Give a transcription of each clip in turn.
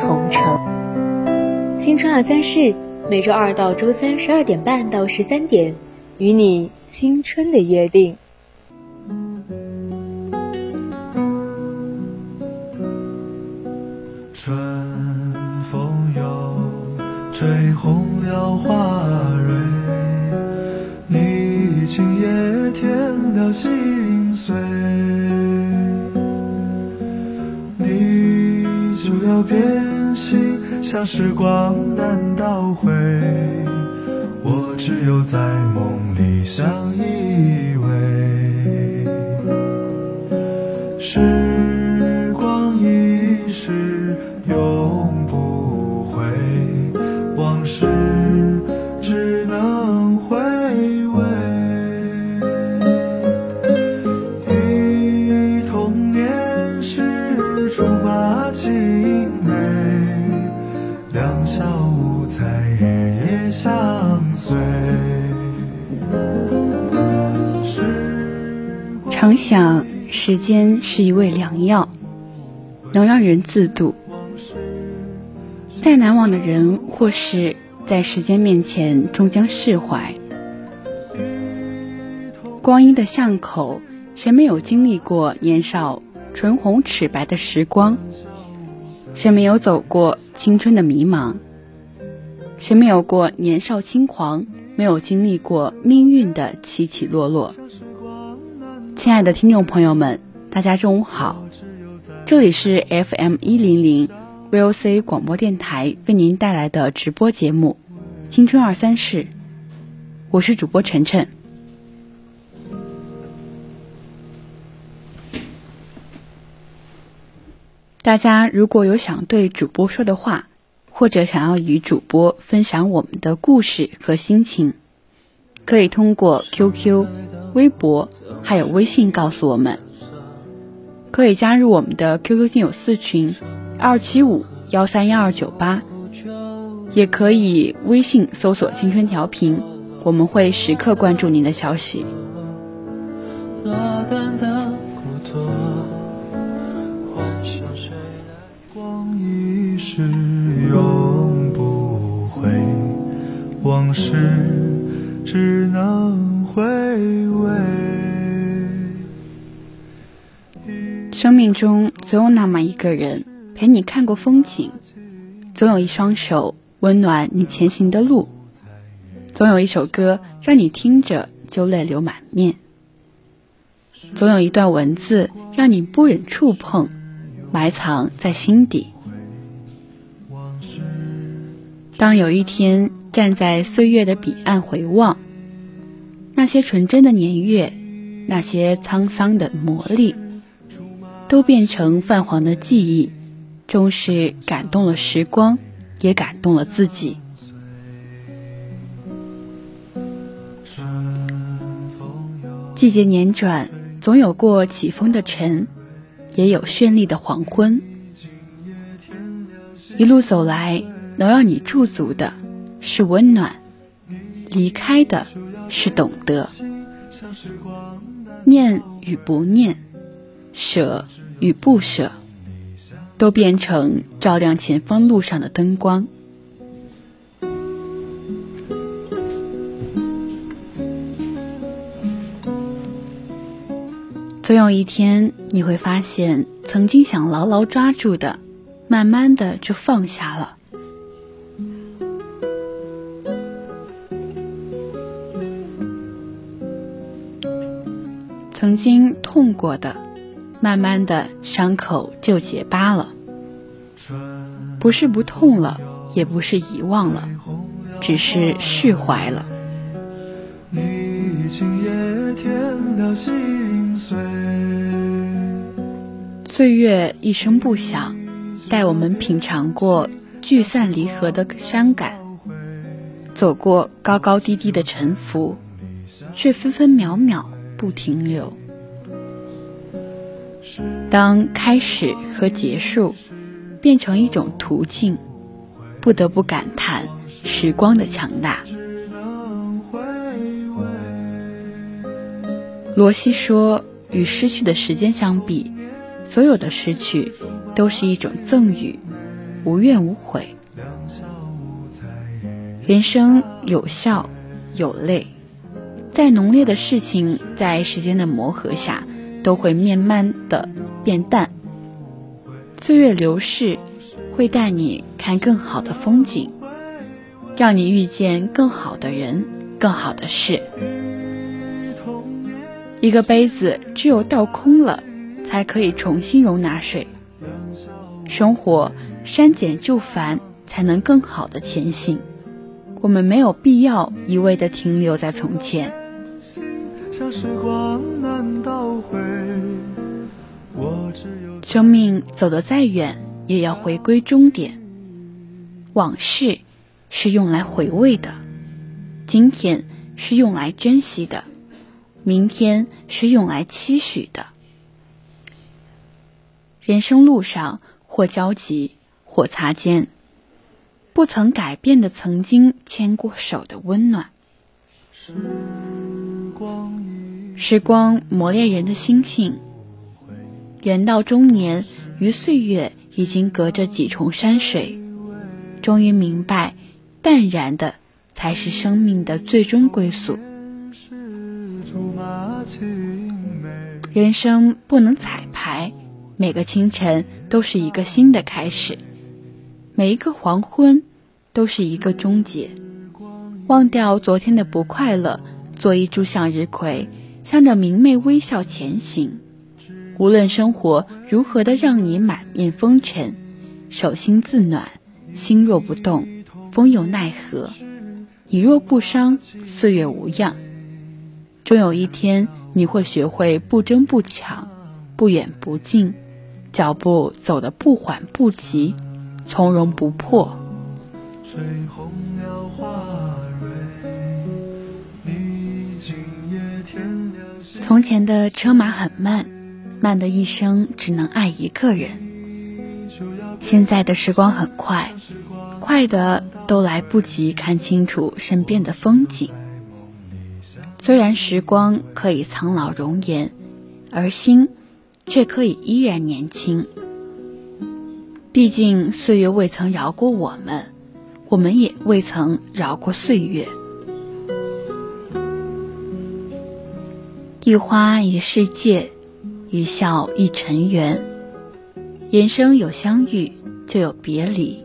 同城。新春二三事，每周二到周三十二点半到十三点，与你青春的约定。春风又吹红了花蕊，你今夜添了心碎，你就要变时光难倒回，我只有在梦里相依。小无猜日夜相随。常想，时间是一味良药，能让人自渡。再难忘的人或事，在时间面前终将释怀。光阴的巷口，谁没有经历过年少唇红齿白的时光？谁没有走过青春的迷茫？谁没有过年少轻狂？没有经历过命运的起起落落？亲爱的听众朋友们，大家中午好，这里是 FM 一零零。VOC 广播电台为您带来的直播节目《青春二三事》，我是主播晨晨。大家如果有想对主播说的话，或者想要与主播分享我们的故事和心情，可以通过 QQ、微博还有微信告诉我们。可以加入我们的 QQ 听友四群。二七五幺三幺二九八，也可以微信搜索“青春调频”，我们会时刻关注您的消息。是永不回，往事只能回味。生命中总有那么一个人。陪你看过风景，总有一双手温暖你前行的路，总有一首歌让你听着就泪流满面，总有一段文字让你不忍触碰，埋藏在心底。当有一天站在岁月的彼岸回望，那些纯真的年月，那些沧桑的磨砺，都变成泛黄的记忆。终是感动了时光，也感动了自己。季节年转，总有过起风的晨，也有绚丽的黄昏。一路走来，能让你驻足的是温暖，离开的是懂得。念与不念，舍与不舍。都变成照亮前方路上的灯光。总有一天，你会发现，曾经想牢牢抓住的，慢慢的就放下了；曾经痛过的。慢慢的，伤口就结疤了，不是不痛了，也不是遗忘了，只是释怀了。岁月一声不响，带我们品尝过聚散离合的伤感，走过高高低低的沉浮，却分分秒秒不停留。当开始和结束变成一种途径，不得不感叹时光的强大。罗西说：“与失去的时间相比，所有的失去都是一种赠予，无怨无悔。人生有笑有泪，再浓烈的事情，在时间的磨合下。”都会慢慢的变淡。岁月流逝，会带你看更好的风景，让你遇见更好的人、更好的事。一个杯子只有倒空了，才可以重新容纳水。生活删减就繁，才能更好的前行。我们没有必要一味的停留在从前。生命走得再远，也要回归终点。往事是用来回味的，今天是用来珍惜的，明天是用来期许的。人生路上，或焦急，或擦肩，不曾改变的曾经牵过手的温暖。时光磨练人的心性。人到中年，与岁月已经隔着几重山水，终于明白，淡然的才是生命的最终归宿。人生不能彩排，每个清晨都是一个新的开始，每一个黄昏都是一个终结。忘掉昨天的不快乐，做一株向日葵，向着明媚微笑前行。无论生活如何的让你满面风尘，手心自暖，心若不动，风又奈何？你若不伤，岁月无恙。终有一天，你会学会不争不抢，不远不近，脚步走得不缓不急，从容不迫。从前的车马很慢。慢的一生只能爱一个人。现在的时光很快，快的都来不及看清楚身边的风景。虽然时光可以苍老容颜，而心却可以依然年轻。毕竟岁月未曾饶过我们，我们也未曾饶过岁月。一花一世界。一笑一尘缘，人生有相遇就有别离，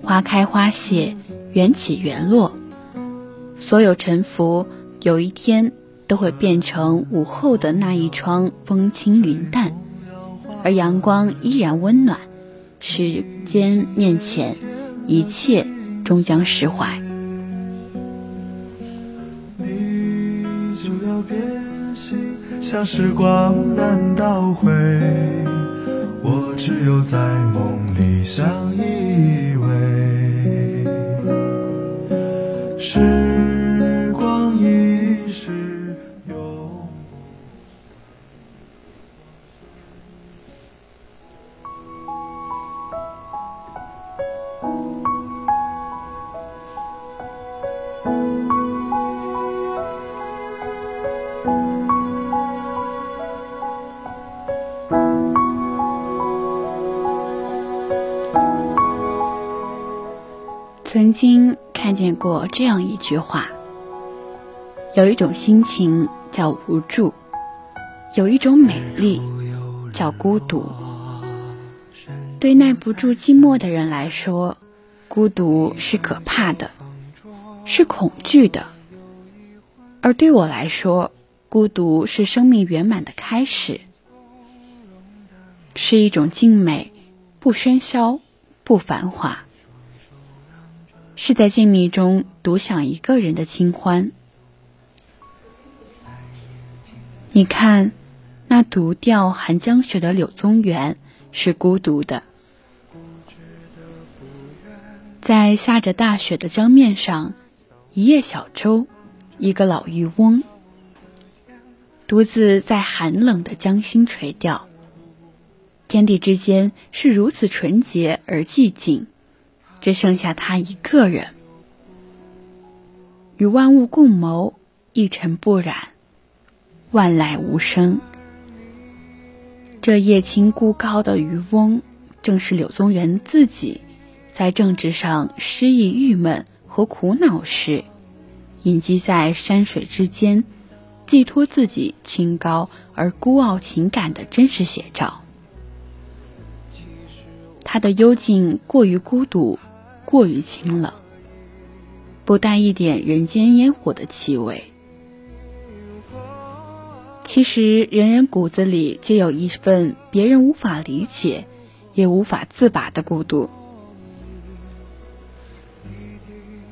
花开花谢，缘起缘落，所有沉浮，有一天都会变成午后的那一窗风轻云淡，而阳光依然温暖。时间面前，一切终将释怀。像时光难倒回，我只有在梦里相依偎。曾经看见过这样一句话：有一种心情叫无助，有一种美丽叫孤独。对耐不住寂寞的人来说，孤独是可怕的，是恐惧的；而对我来说，孤独是生命圆满的开始，是一种静美，不喧嚣，不繁华。是在静谧中独享一个人的清欢。你看，那独钓寒江雪的柳宗元是孤独的；在下着大雪的江面上，一叶小舟，一个老渔翁，独自在寒冷的江心垂钓。天地之间是如此纯洁而寂静，只剩下他一个人，与万物共谋，一尘不染，万籁无声。这叶青孤高的渔翁，正是柳宗元自己。在政治上失意、郁闷和苦恼时，隐居在山水之间，寄托自己清高而孤傲情感的真实写照。他的幽静过于孤独，过于清冷，不带一点人间烟火的气味。其实，人人骨子里皆有一份别人无法理解，也无法自拔的孤独。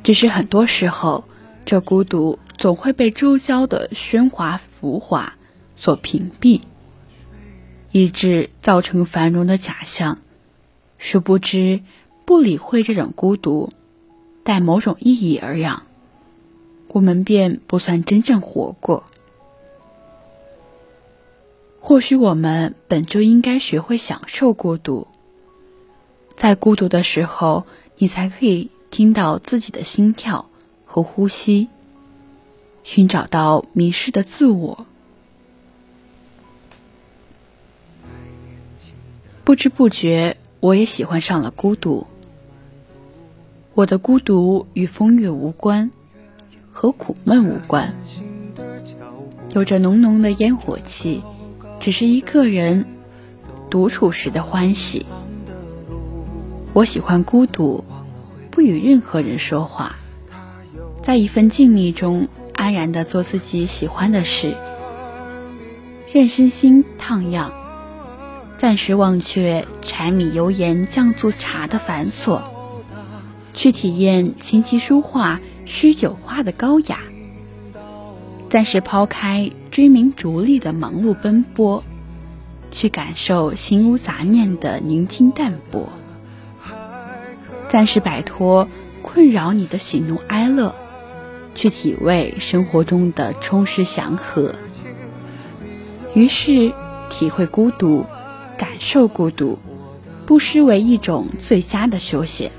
只是很多时候，这孤独总会被周遭的喧哗浮华所屏蔽，以致造成繁荣的假象。殊不知，不理会这种孤独，带某种意义而养，我们便不算真正活过。或许我们本就应该学会享受孤独，在孤独的时候，你才可以。听到自己的心跳和呼吸，寻找到迷失的自我。不知不觉，我也喜欢上了孤独。我的孤独与风月无关，和苦闷无关，有着浓浓的烟火气，只是一个人独处时的欢喜。我喜欢孤独。不与任何人说话，在一份静谧中安然的做自己喜欢的事，任身心荡漾，暂时忘却柴米油盐酱醋茶的繁琐，去体验琴棋书画诗酒花的高雅，暂时抛开追名逐利的忙碌奔波，去感受心无杂念的宁静淡泊。暂时摆脱困扰你的喜怒哀乐，去体味生活中的充实祥和。于是，体会孤独，感受孤独，不失为一种最佳的休闲。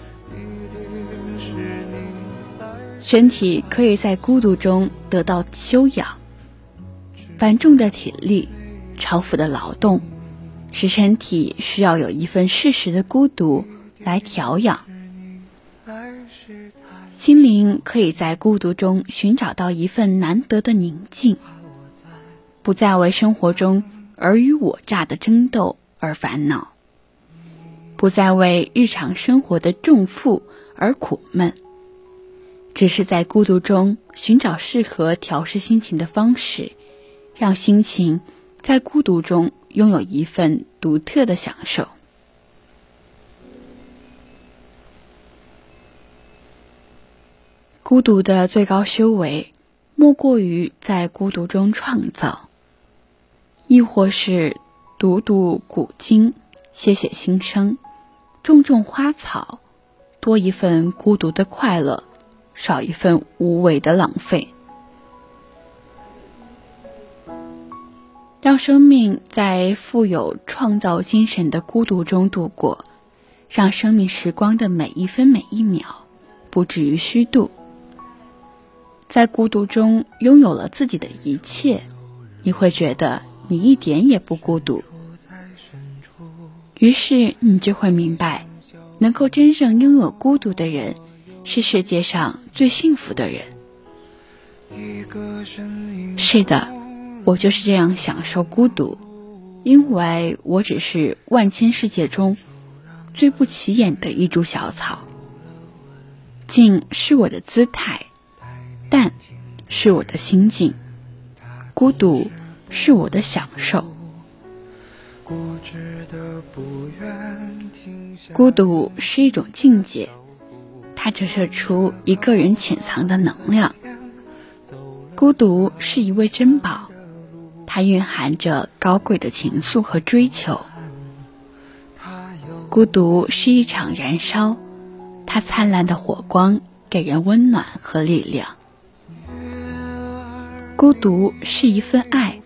身体可以在孤独中得到修养。繁重的体力，超负的劳动，使身体需要有一份适时的孤独来调养。心灵可以在孤独中寻找到一份难得的宁静，不再为生活中尔虞我诈的争斗而烦恼，不再为日常生活的重负而苦闷，只是在孤独中寻找适合调试心情的方式，让心情在孤独中拥有一份独特的享受。孤独的最高修为，莫过于在孤独中创造，亦或是读读古今，写写心声，种种花草，多一份孤独的快乐，少一份无谓的浪费，让生命在富有创造精神的孤独中度过，让生命时光的每一分每一秒，不至于虚度。在孤独中拥有了自己的一切，你会觉得你一点也不孤独。于是你就会明白，能够真正拥有孤独的人，是世界上最幸福的人。是的，我就是这样享受孤独，因为我只是万千世界中最不起眼的一株小草。静是我的姿态。淡是我的心境，孤独是我的享受。孤独是一种境界，它折射出一个人潜藏的能量。孤独是一位珍宝，它蕴含着高贵的情愫和追求。孤独是一场燃烧，它灿烂的火光给人温暖和力量。孤独是一份爱，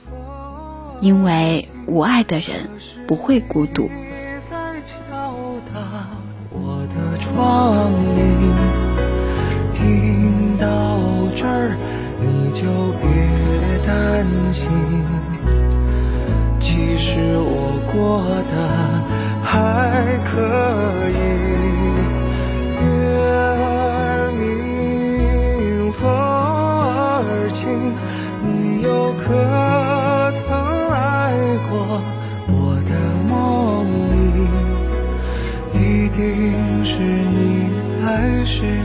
因为无爱的人不会孤独。就别担心其实我过得还可以。月儿明风儿轻你又可曾来过我的梦里一定是你来时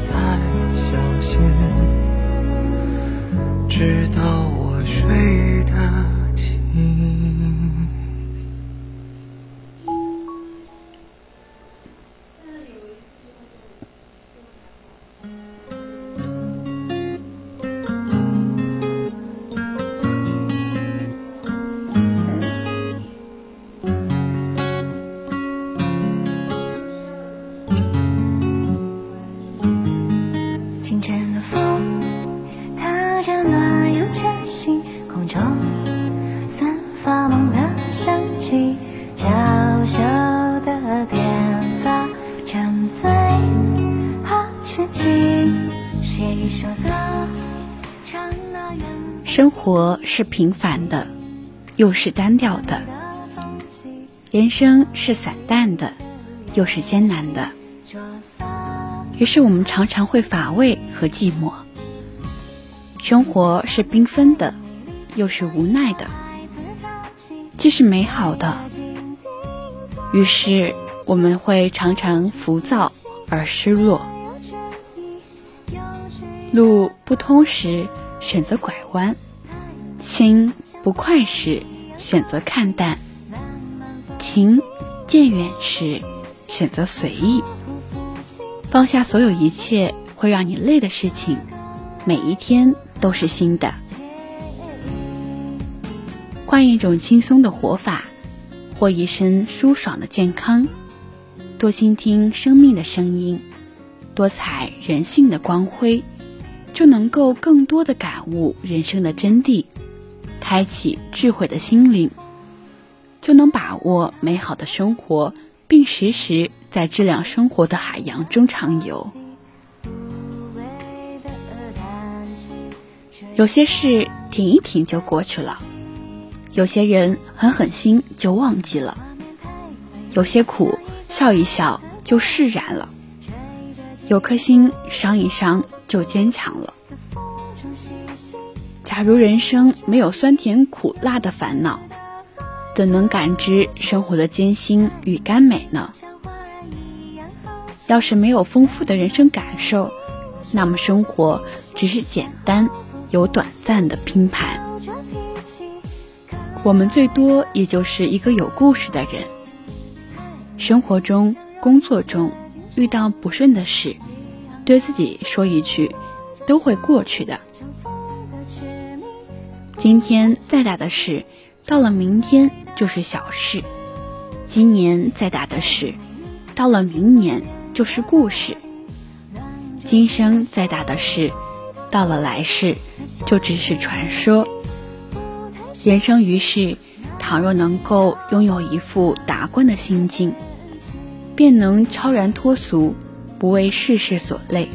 是平凡的，又是单调的；人生是散淡的，又是艰难的。于是我们常常会乏味和寂寞。生活是缤纷的，又是无奈的；既是美好的，于是我们会常常浮躁而失落。路不通时，选择拐弯。心不快时，选择看淡；情渐远时，选择随意。放下所有一切会让你累的事情，每一天都是新的。换一种轻松的活法，或一身舒爽的健康。多倾听生命的声音，多采人性的光辉，就能够更多的感悟人生的真谛。开启智慧的心灵，就能把握美好的生活，并时时在质量生活的海洋中畅游。有些事停一停就过去了，有些人狠狠心就忘记了，有些苦笑一笑就释然了，有颗心伤一伤就坚强了。假如人生没有酸甜苦辣的烦恼，怎能感知生活的艰辛与甘美呢？要是没有丰富的人生感受，那么生活只是简单有短暂的拼盘。我们最多也就是一个有故事的人。生活中、工作中遇到不顺的事，对自己说一句：“都会过去的。”今天再大的事，到了明天就是小事；今年再大的事，到了明年就是故事；今生再大的事，到了来世就只是传说。人生于世，倘若能够拥有一副达观的心境，便能超然脱俗，不为世事所累。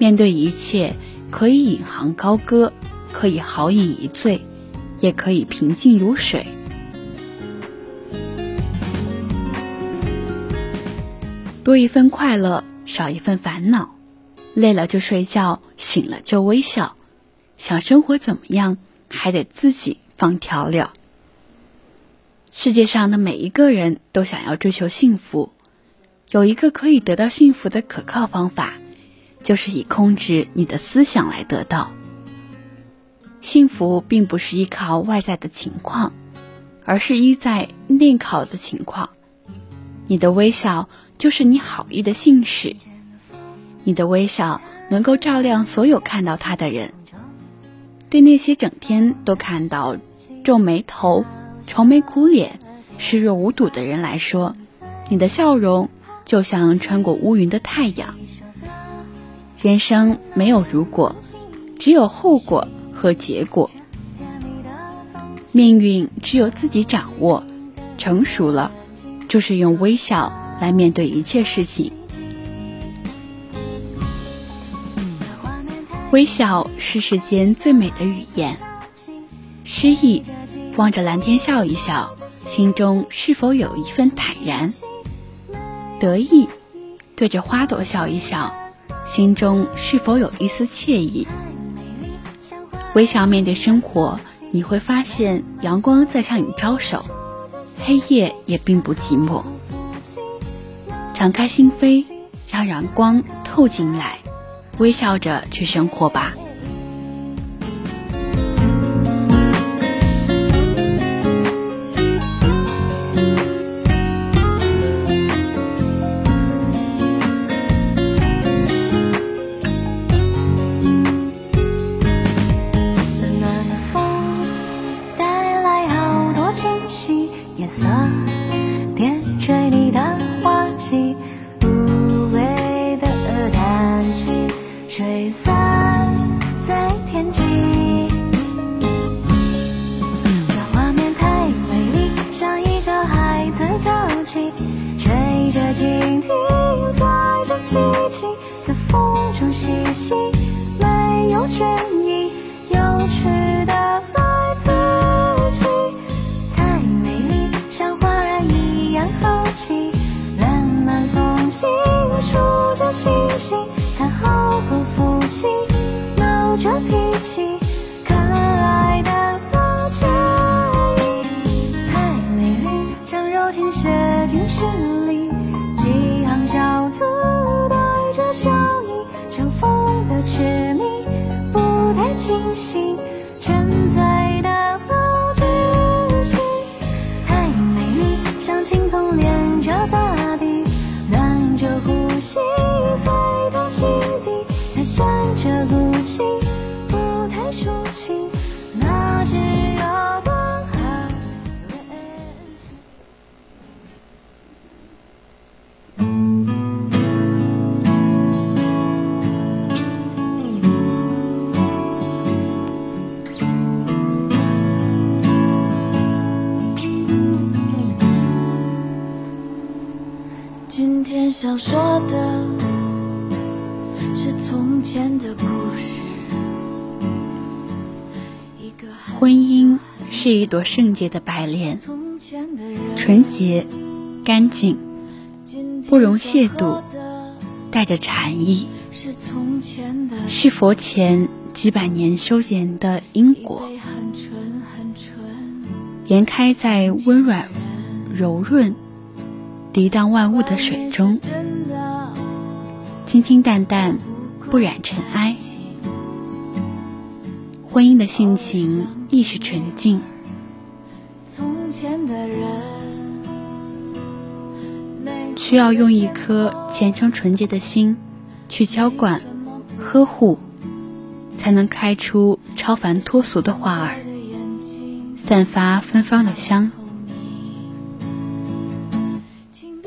面对一切，可以引吭高歌。可以豪饮一醉，也可以平静如水。多一份快乐，少一份烦恼。累了就睡觉，醒了就微笑。想生活怎么样，还得自己放调料。世界上的每一个人都想要追求幸福，有一个可以得到幸福的可靠方法，就是以控制你的思想来得到。幸福并不是依靠外在的情况，而是依在内考的情况。你的微笑就是你好意的信使，你的微笑能够照亮所有看到他的人。对那些整天都看到皱眉头、愁眉苦脸、视若无睹的人来说，你的笑容就像穿过乌云的太阳，人生没有如果，只有后果和结果。命运只有自己掌握。成熟了，就是用微笑来面对一切事情。微笑是世间最美的语言。诗意，望着蓝天笑一笑，心中是否有一份坦然？得意，对着花朵笑一笑，心中是否有一丝惬意？微笑面对生活，你会发现阳光在向你招手，黑夜也并不寂寞。敞开心扉，让阳光透进来，微笑着去生活吧。心沉醉的不知醒太美丽像清风连着大地暖着呼吸飞到心底它闪着孤寂想说的是从前的故事。婚姻是一朵圣洁的白莲，纯洁、干净，不容亵渎，带着禅意，是佛前几百年修炼的因果，莲开在温软、柔润。涤荡万物的水中，清清淡淡，不染尘埃。婚姻的性情亦是纯净。需要用一颗虔诚纯洁的心去浇灌、呵护，才能开出超凡脱俗的花儿，散发芬芳的香。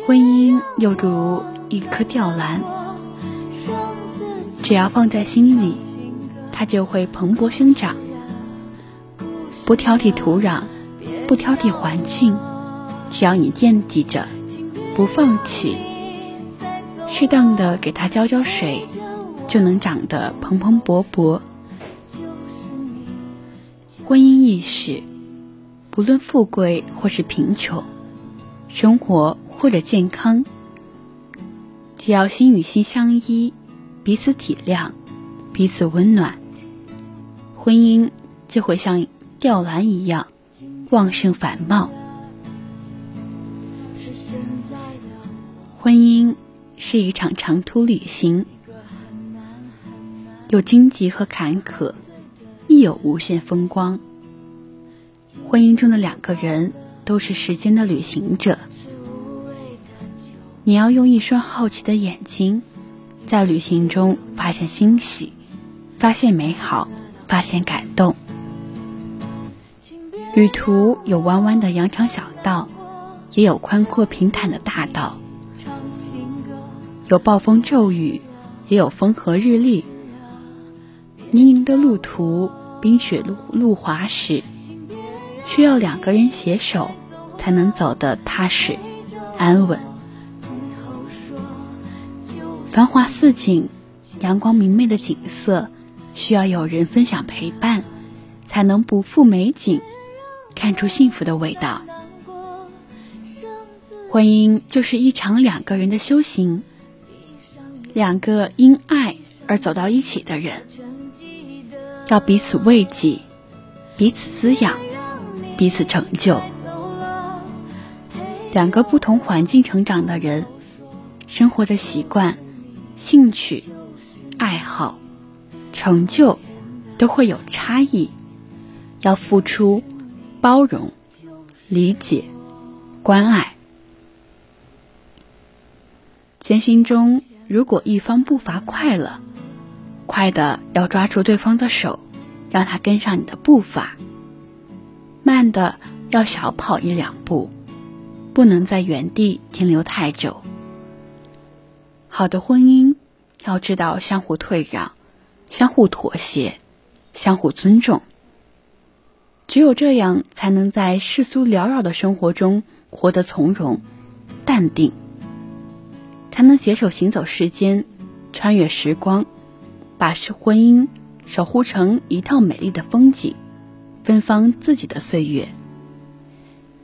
婚姻又如一颗吊兰，只要放在心里，它就会蓬勃生长，不挑剔土壤，不挑剔环境，只要你惦记着，不放弃，适当的给它浇浇水，就能长得蓬蓬勃勃。婚姻亦是，不论富贵或是贫穷，生活。或者健康，只要心与心相依，彼此体谅，彼此温暖，婚姻就会像吊兰一样旺盛繁茂。婚姻是一场长途旅行，有荆棘和坎坷，亦有无限风光。婚姻中的两个人都是时间的旅行者。你要用一双好奇的眼睛，在旅行中发现欣喜，发现美好，发现感动。旅途有弯弯的羊肠小道，也有宽阔平坦的大道；有暴风骤雨，也有风和日丽。泥泞的路途，冰雪路路滑时，需要两个人携手，才能走得踏实安稳。繁华似锦、阳光明媚的景色，需要有人分享陪伴，才能不负美景，看出幸福的味道。婚姻就是一场两个人的修行，两个因爱而走到一起的人，要彼此慰藉，彼此滋养，彼此成就。两个不同环境成长的人，生活的习惯、兴趣、爱好、成就都会有差异，要付出包容、理解、关爱。前行中，如果一方步伐快了，快的要抓住对方的手，让他跟上你的步伐；慢的要小跑一两步，不能在原地停留太久。好的婚姻要知道相互退让、相互妥协、相互尊重，只有这样，才能在世俗缭绕的生活中活得从容、淡定。才能携手行走世间，穿越时光，把是婚姻守护成一套美丽的风景，芬芳自己的岁月。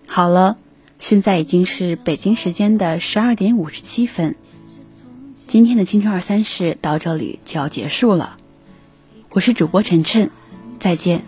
好了，现在已经是北京时间的十二点五十七分，今天的青春二三事到这里就要结束了。我是主播晨晨，再见。